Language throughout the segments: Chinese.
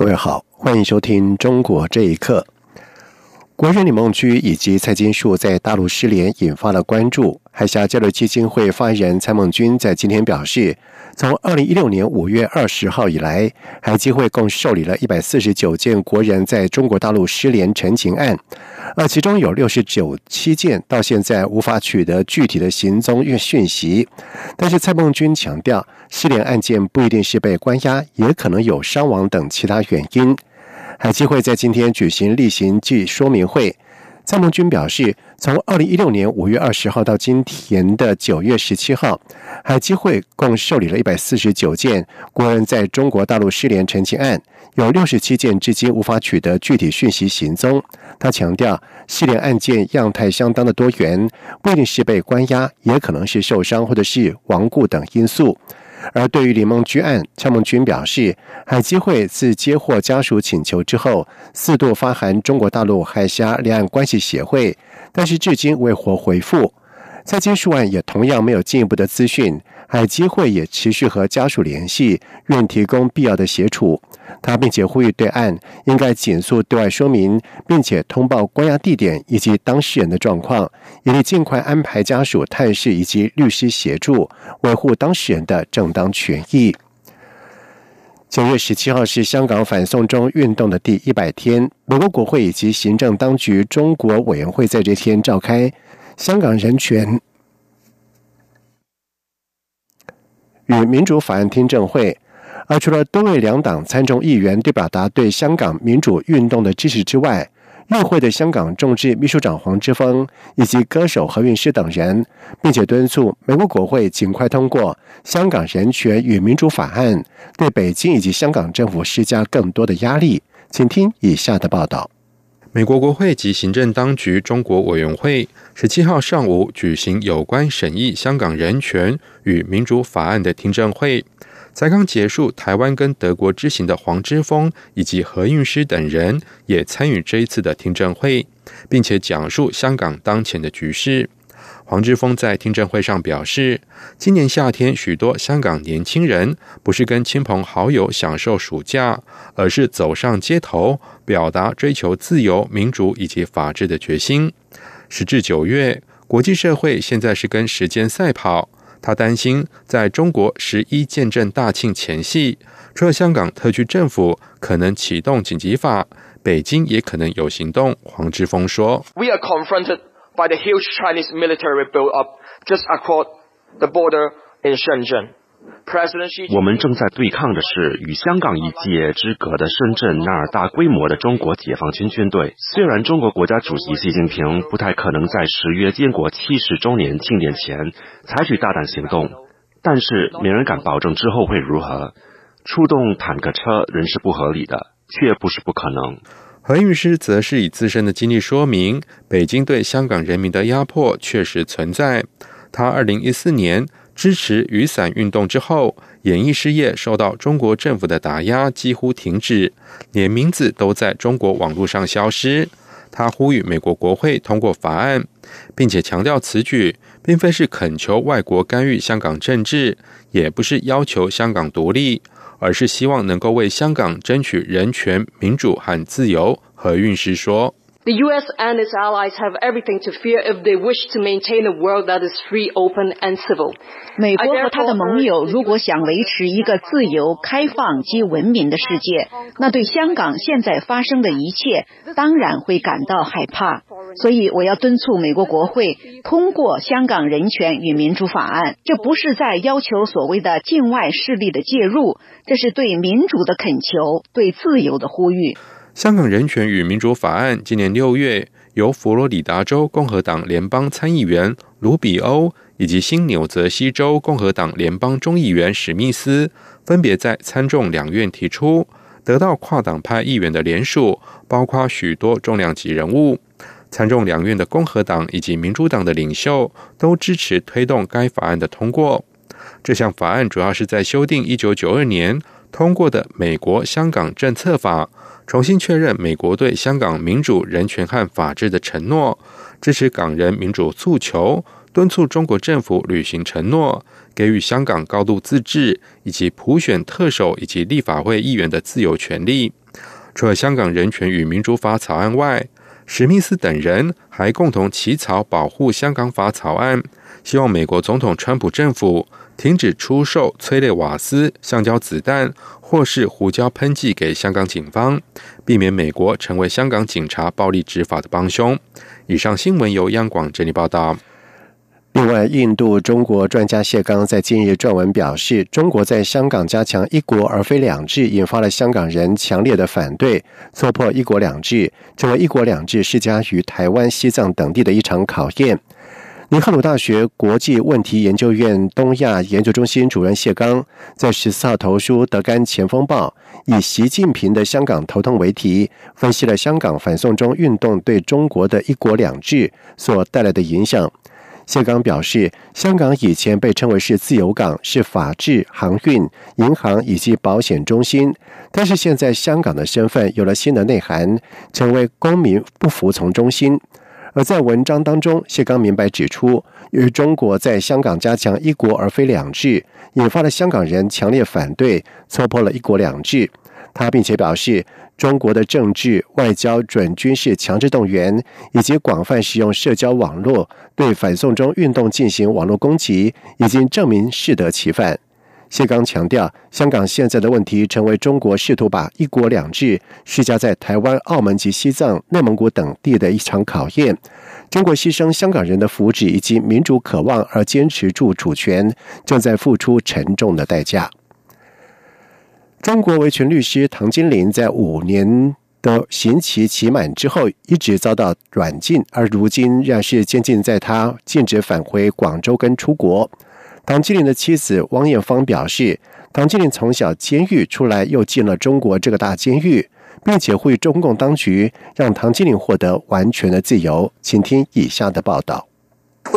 各位好，欢迎收听《中国这一刻》。国人李梦居以及蔡金树在大陆失联，引发了关注。海峡交流基金会发言人蔡梦君在今天表示，从二零一六年五月二十号以来，海基会共受理了一百四十九件国人在中国大陆失联陈情案，而其中有六十九七件到现在无法取得具体的行踪与讯息。但是蔡孟君强调，失联案件不一定是被关押，也可能有伤亡等其他原因。海基会在今天举行例行记说明会。蔡孟君表示，从二零一六年五月二十号到今天的九月十七号，海基会共受理了一百四十九件国人在中国大陆失联陈情案，有六十七件至今无法取得具体讯息行踪。他强调，失联案件样态相当的多元，不一定是被关押，也可能是受伤或者是亡故等因素。而对于李梦居案，蔡梦君表示，海基会自接获家属请求之后，四度发函中国大陆海峡两岸关系协会，但是至今未获回复。在金树案也同样没有进一步的资讯，海基会也持续和家属联系，愿提供必要的协助。他并且呼吁对岸应该紧速对外说明，并且通报关押地点以及当事人的状况，以尽快安排家属探视以及律师协助，维护当事人的正当权益。九月十七号是香港反送中运动的第一百天，美国国会以及行政当局中国委员会在这天召开香港人权与民主法案听证会。而除了多位两党参众议员对表达对香港民主运动的支持之外，与会的香港众志秘书长黄之锋以及歌手何韵诗等人，并且敦促美国国会尽快通过《香港人权与民主法案》，对北京以及香港政府施加更多的压力。请听以下的报道：美国国会及行政当局中国委员会十七号上午举行有关审议《香港人权与民主法案》的听证会。才刚结束台湾跟德国之行的黄之锋以及何韵诗等人也参与这一次的听证会，并且讲述香港当前的局势。黄之锋在听证会上表示，今年夏天许多香港年轻人不是跟亲朋好友享受暑假，而是走上街头，表达追求自由、民主以及法治的决心。时至九月，国际社会现在是跟时间赛跑。他担心，在中国十一建政大庆前夕，除了香港特区政府可能启动紧急法，北京也可能有行动。黄之锋说：“We are confronted by the huge Chinese military build-up just across the border in Shenzhen.” 我们正在对抗的是与香港一界之隔的深圳那儿大规模的中国解放军军队。虽然中国国家主席习近平不太可能在十月建国七十周年庆典前采取大胆行动，但是没人敢保证之后会如何。出动坦克车仍是不合理的，却不是不可能。何韵诗则是以自身的经历说明，北京对香港人民的压迫确实存在。他二零一四年。支持雨伞运动之后，演艺事业受到中国政府的打压，几乎停止，连名字都在中国网络上消失。他呼吁美国国会通过法案，并且强调此举并非是恳求外国干预香港政治，也不是要求香港独立，而是希望能够为香港争取人权、民主和自由。何韵诗说。The U.S. and its allies have everything to fear if they wish to maintain a world that is free, open, and civil. 美国和他的盟友如果想维持一个自由、开放及文明的世界，那对香港现在发生的一切当然会感到害怕。所以，我要敦促美国国会通过《香港人权与民主法案》。这不是在要求所谓的境外势力的介入，这是对民主的恳求，对自由的呼吁。香港人权与民主法案今年六月由佛罗里达州共和党联邦参议员卢比欧以及新纽泽西州共和党联邦众议员史密斯分别在参众两院提出，得到跨党派议员的联署，包括许多重量级人物。参众两院的共和党以及民主党的领袖都支持推动该法案的通过。这项法案主要是在修订一九九二年通过的《美国香港政策法》，重新确认美国对香港民主、人权和法治的承诺，支持港人民主诉求，敦促中国政府履行承诺，给予香港高度自治以及普选特首以及立法会议员的自由权利。除了香港人权与民主法草案外，史密斯等人还共同起草保护香港法草案，希望美国总统川普政府停止出售催泪瓦斯、橡胶子弹或是胡椒喷剂给香港警方，避免美国成为香港警察暴力执法的帮凶。以上新闻由央广整理报道。另外，印度中国专家谢刚在近日撰文表示，中国在香港加强“一国”而非“两制”，引发了香港人强烈的反对，挫破“一国两制”，成为“一国两制”施加于台湾、西藏等地的一场考验。尼赫鲁大学国际问题研究院东亚研究中心主任谢刚在十四号投书《德干前锋报》，以“习近平的香港头痛”为题，分析了香港反送中运动对中国的一国两制所带来的影响。谢刚表示，香港以前被称为是自由港，是法治、航运、银行以及保险中心，但是现在香港的身份有了新的内涵，成为公民不服从中心。而在文章当中，谢刚明白指出，由于中国在香港加强一国而非两制，引发了香港人强烈反对，戳破了一国两制。他并且表示，中国的政治、外交、准军事强制动员，以及广泛使用社交网络对反送中运动进行网络攻击，已经证明适得其反。谢刚强调，香港现在的问题成为中国试图把“一国两制”施加在台湾、澳门及西藏、内蒙古等地的一场考验。中国牺牲香港人的福祉以及民主渴望而坚持住主权，正在付出沉重的代价。中国维权律师唐金玲在五年的刑期期满之后，一直遭到软禁，而如今仍是监禁在他禁止返回广州跟出国。唐金玲的妻子汪艳芳表示，唐金玲从小监狱出来，又进了中国这个大监狱，并且呼吁中共当局让唐金玲获得完全的自由。请听以下的报道。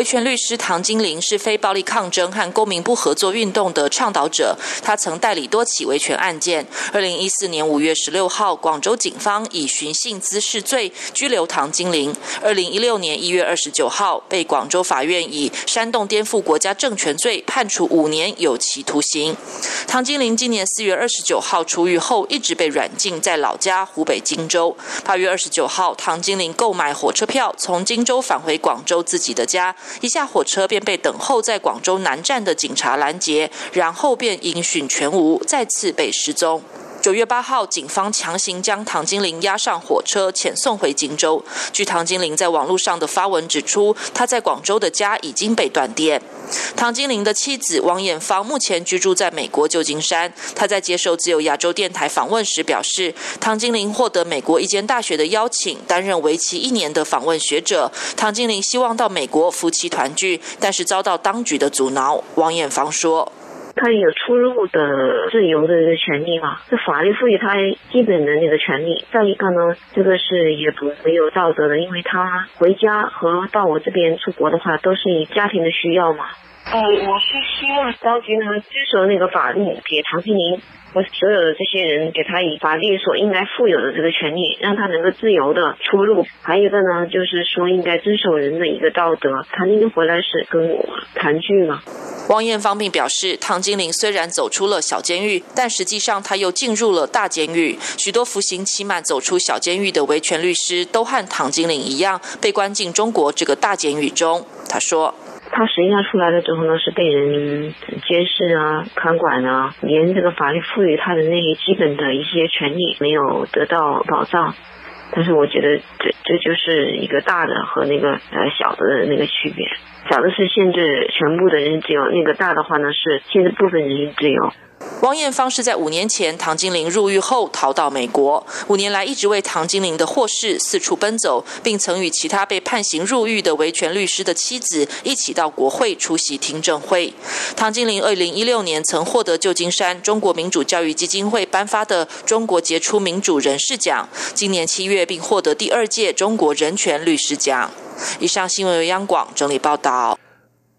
维权律师唐金玲是非暴力抗争和公民不合作运动的倡导者，他曾代理多起维权案件。二零一四年五月十六号，广州警方以寻衅滋事罪拘留唐金玲。二零一六年一月二十九号，被广州法院以煽动颠覆国家政权罪判处五年有期徒刑。唐金玲今年四月二十九号出狱后，一直被软禁在老家湖北荆州。八月二十九号，唐金玲购买火车票从荆州返回广州自己的家。一下火车便被等候在广州南站的警察拦截，然后便音讯全无，再次被失踪。九月八号，警方强行将唐金玲押上火车，遣送回荆州。据唐金玲在网络上的发文指出，他在广州的家已经被断电。唐金玲的妻子王艳芳目前居住在美国旧金山。她在接受自由亚洲电台访问时表示，唐金玲获得美国一间大学的邀请，担任为期一年的访问学者。唐金玲希望到美国夫妻团聚，但是遭到当局的阻挠。王艳芳说。他有出入的自由的一个权利嘛？这法律赋予他基本的那个权利。再一个呢，这个是也不没有道德的，因为他回家和到我这边出国的话，都是以家庭的需要嘛。呃，我是希望当局呢遵守那个法律，给唐金玲。和所有的这些人，给他以法律所应该负有的这个权利，让他能够自由的出入。还有一个呢，就是说应该遵守人的一个道德。唐金玲回来是跟我团聚嘛。汪艳芳并表示，唐金玲虽然走出了小监狱，但实际上他又进入了大监狱。许多服刑期满走出小监狱的维权律师，都和唐金玲一样，被关进中国这个大监狱中。他说。他实际上出来了之后呢，是被人监视啊、看管啊，连这个法律赋予他的那些基本的一些权利没有得到保障。但是我觉得这这就是一个大的和那个呃小的那个区别。小的是限制全部的人自由，那个大的话呢是限制部分人自由。汪艳芳是在五年前唐金玲入狱后逃到美国，五年来一直为唐金玲的获释四处奔走，并曾与其他被判刑入狱的维权律师的妻子一起到国会出席听证会。唐金玲二零一六年曾获得旧金山中国民主教育基金会颁发的中国杰出民主人士奖，今年七月并获得第二届中国人权律师奖。以上新闻由央广整理报道。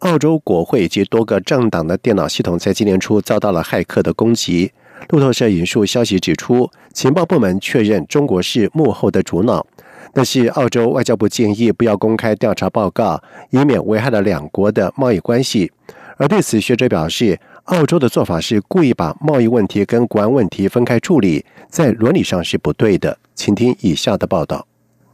澳洲国会及多个政党的电脑系统在今年初遭到了骇客的攻击。路透社引述消息指出，情报部门确认中国是幕后的主脑，但是澳洲外交部建议不要公开调查报告，以免危害了两国的贸易关系。而对此，学者表示，澳洲的做法是故意把贸易问题跟国安问题分开处理，在伦理上是不对的。请听以下的报道。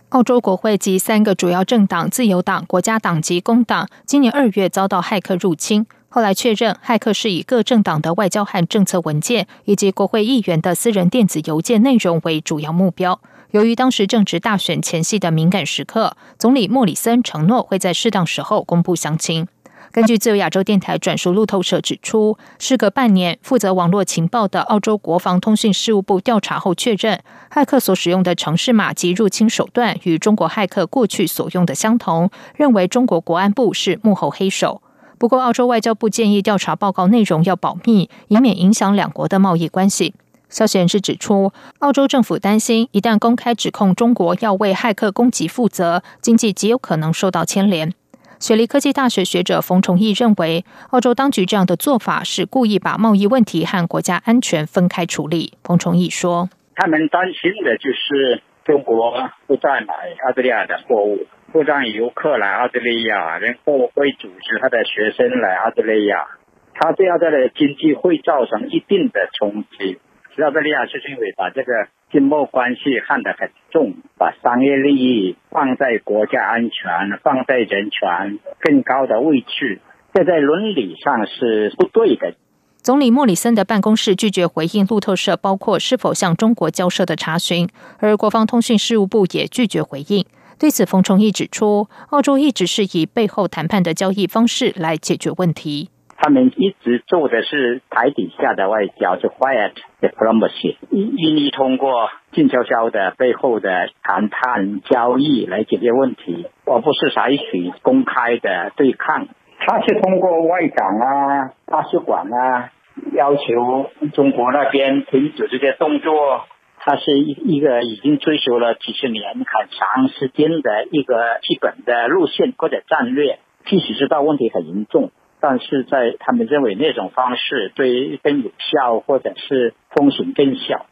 澳洲国会及三个主要政党——自由党、国家党及工党，今年二月遭到骇客入侵。后来确认，骇客是以各政党的外交和政策文件，以及国会议员的私人电子邮件内容为主要目标。由于当时正值大选前夕的敏感时刻，总理莫里森承诺会在适当时候公布详情。根据自由亚洲电台转述路透社指出，事隔半年，负责网络情报的澳洲国防通讯事务部调查后确认，骇客所使用的城市码及入侵手段与中国骇客过去所用的相同，认为中国国安部是幕后黑手。不过，澳洲外交部建议调查报告内容要保密，以免影响两国的贸易关系。消息人士指出，澳洲政府担心，一旦公开指控中国要为骇客攻击负责，经济极有可能受到牵连。雪梨科技大学学者冯崇义认为，澳洲当局这样的做法是故意把贸易问题和国家安全分开处理。冯崇义说：“他们担心的就是中国不再买澳大利亚的货物，不让游客来澳大利亚，然后会组织他的学生来澳大利亚，他对澳大利亚经济会造成一定的冲击。澳大利亚是因为把这个。”经贸关系看得很重，把商业利益放在国家安全、放在人权更高的位置，这在伦理上是不对的。总理莫里森的办公室拒绝回应路透社包括是否向中国交涉的查询，而国防通讯事务部也拒绝回应。对此，冯崇义指出，澳洲一直是以背后谈判的交易方式来解决问题。他们一直做的是台底下的外交，就 quiet diplomacy，愿意通过静悄悄的背后的谈判交易来解决问题，而不是采取公开的对抗。他是通过外长啊、大使馆啊，要求中国那边停止这些动作。他是一一个已经追求了几十年、很长时间的一个基本的路线或者战略，即使知道问题很严重。但是在他们认为那种方式对更有效，或者是风险更小。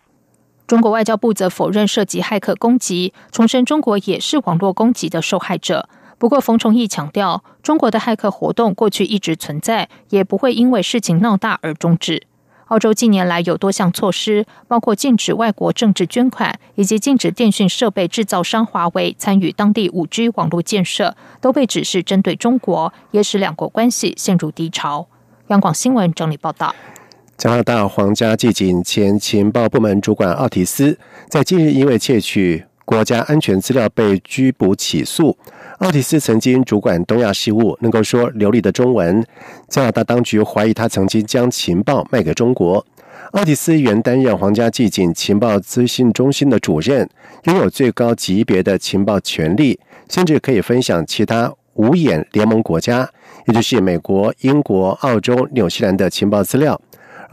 中国外交部则否认涉及骇客攻击，重申中国也是网络攻击的受害者。不过，冯崇义强调，中国的骇客活动过去一直存在，也不会因为事情闹大而终止。澳洲近年来有多项措施，包括禁止外国政治捐款，以及禁止电讯设备制造商华为参与当地五 G 网络建设，都被指是针对中国，也使两国关系陷入低潮。央广新闻整理报道：加拿大皇家骑警前情报部门主管奥提斯，在近日因为窃取国家安全资料被拘捕起诉。奥蒂斯曾经主管东亚事务，能够说流利的中文。加拿大当局怀疑他曾经将情报卖给中国。奥蒂斯原担任皇家骑警情报资讯中心的主任，拥有最高级别的情报权力，甚至可以分享其他五眼联盟国家，也就是美国、英国、澳洲、纽西兰的情报资料。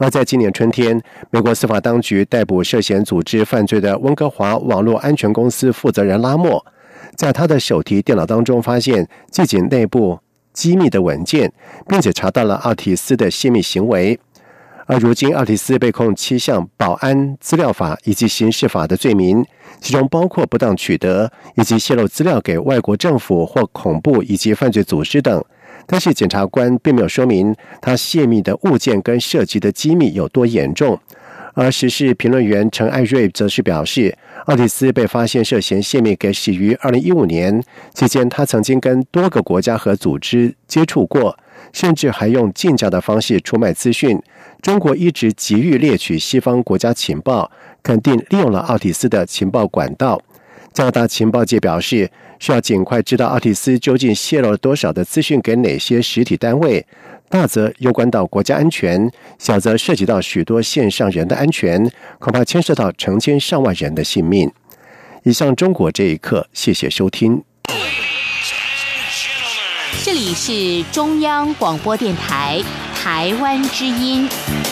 而在今年春天，美国司法当局逮捕涉嫌组织犯罪的温哥华网络安全公司负责人拉莫。在他的手提电脑当中发现自己内部机密的文件，并且查到了奥提斯的泄密行为。而如今，奥提斯被控七项保安资料法以及刑事法的罪名，其中包括不当取得以及泄露资料给外国政府或恐怖以及犯罪组织等。但是，检察官并没有说明他泄密的物件跟涉及的机密有多严重。而时事评论员陈爱瑞则是表示，奥蒂斯被发现涉嫌泄密给始于二零一五年期间，他曾经跟多个国家和组织接触过，甚至还用竞价的方式出卖资讯。中国一直急于猎取西方国家情报，肯定利用了奥蒂斯的情报管道。加拿大情报界表示，需要尽快知道奥蒂斯究竟泄露了多少的资讯给哪些实体单位。大则攸关到国家安全，小则涉及到许多线上人的安全，恐怕牵涉到成千上万人的性命。以上中国这一刻，谢谢收听。这里是中央广播电台台湾之音。